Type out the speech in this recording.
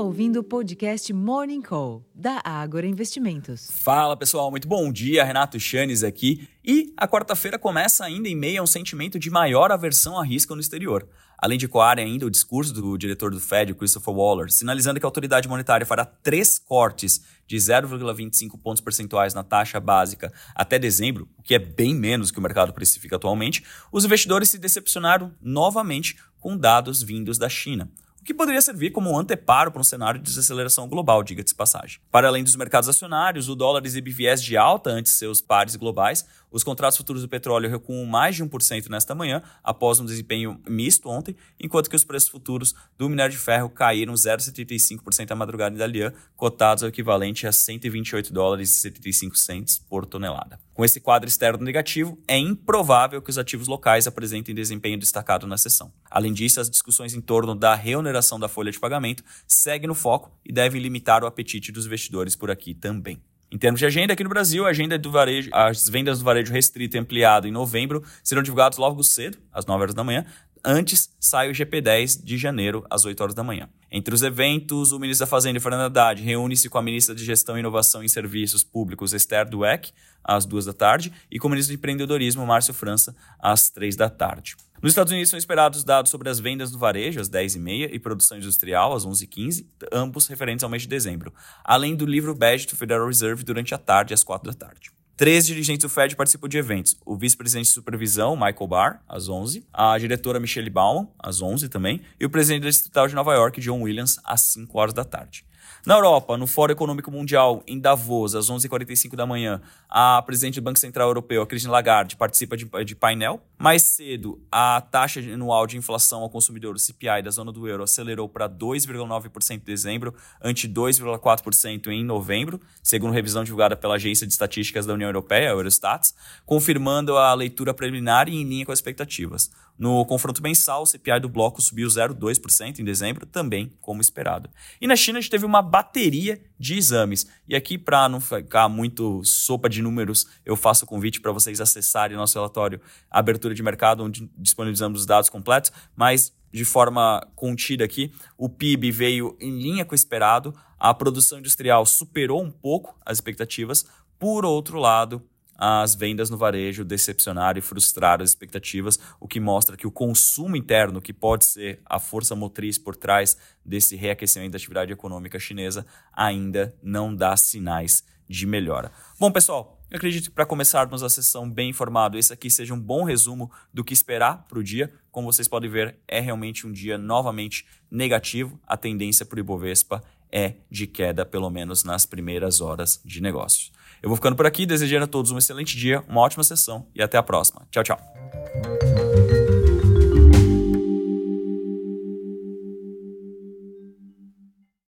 ouvindo o podcast Morning Call, da Ágora Investimentos. Fala pessoal, muito bom dia. Renato Chanes aqui. E a quarta-feira começa ainda em meio a um sentimento de maior aversão a risco no exterior. Além de coarem ainda o discurso do diretor do Fed, Christopher Waller, sinalizando que a autoridade monetária fará três cortes de 0,25 pontos percentuais na taxa básica até dezembro, o que é bem menos que o mercado precifica atualmente, os investidores se decepcionaram novamente com dados vindos da China o que poderia servir como um anteparo para um cenário de desaceleração global, diga-se passagem. Para além dos mercados acionários, o dólar exibe viés de alta ante seus pares globais, os contratos futuros do petróleo recuam mais de 1% nesta manhã, após um desempenho misto ontem, enquanto que os preços futuros do minério de ferro caíram 0,75% à madrugada em Dalian, cotados ao equivalente a 128 dólares e 75 centes por tonelada. Com esse quadro externo negativo, é improvável que os ativos locais apresentem desempenho destacado na sessão. Além disso, as discussões em torno da reoneração da folha de pagamento seguem no foco e devem limitar o apetite dos investidores por aqui também. Em termos de agenda, aqui no Brasil, a agenda do varejo, as vendas do varejo restrito e ampliado em novembro serão divulgadas logo cedo, às 9 horas da manhã. Antes sai o GP10 de janeiro, às 8 horas da manhã. Entre os eventos, o ministro da Fazenda, Fernando Haddad, reúne-se com a ministra de Gestão, Inovação e Serviços Públicos, Esther Dweck, às 2 da tarde, e com o ministro de Empreendedorismo, Márcio França, às 3 da tarde. Nos Estados Unidos são esperados dados sobre as vendas do varejo, às 10h30, e produção industrial, às 11h15, ambos referentes ao mês de dezembro, além do livro bege do Federal Reserve durante a tarde, às 4 da tarde. Três dirigentes do Fed participam de eventos. O vice-presidente de supervisão, Michael Barr, às 11 a diretora Michelle Bauman, às 11 também, e o presidente da Distrital de Nova York, John Williams, às 5 horas da tarde. Na Europa, no Fórum Econômico Mundial, em Davos, às 11h45 da manhã, a presidente do Banco Central Europeu, a Christine Lagarde, participa de, de painel. Mais cedo, a taxa anual de inflação ao consumidor, o CPI, da zona do euro, acelerou para 2,9% em dezembro, ante 2,4% em novembro, segundo revisão divulgada pela Agência de Estatísticas da União Europeia, a Eurostat, confirmando a leitura preliminar e em linha com as expectativas. No confronto mensal, o CPI do bloco subiu 0,2% em dezembro, também como esperado. E na China, a gente teve uma bateria de exames. E aqui, para não ficar muito sopa de números, eu faço o convite para vocês acessarem nosso relatório Abertura de Mercado, onde disponibilizamos os dados completos, mas de forma contida aqui, o PIB veio em linha com o esperado, a produção industrial superou um pouco as expectativas. Por outro lado, as vendas no varejo decepcionaram e frustraram as expectativas, o que mostra que o consumo interno, que pode ser a força motriz por trás desse reaquecimento da atividade econômica chinesa, ainda não dá sinais de melhora. Bom, pessoal, eu acredito que para começarmos a sessão bem informado, esse aqui seja um bom resumo do que esperar para o dia. Como vocês podem ver, é realmente um dia novamente negativo. A tendência para o Ibovespa é de queda, pelo menos nas primeiras horas de negócios. Eu vou ficando por aqui, desejando a todos um excelente dia, uma ótima sessão e até a próxima. Tchau, tchau.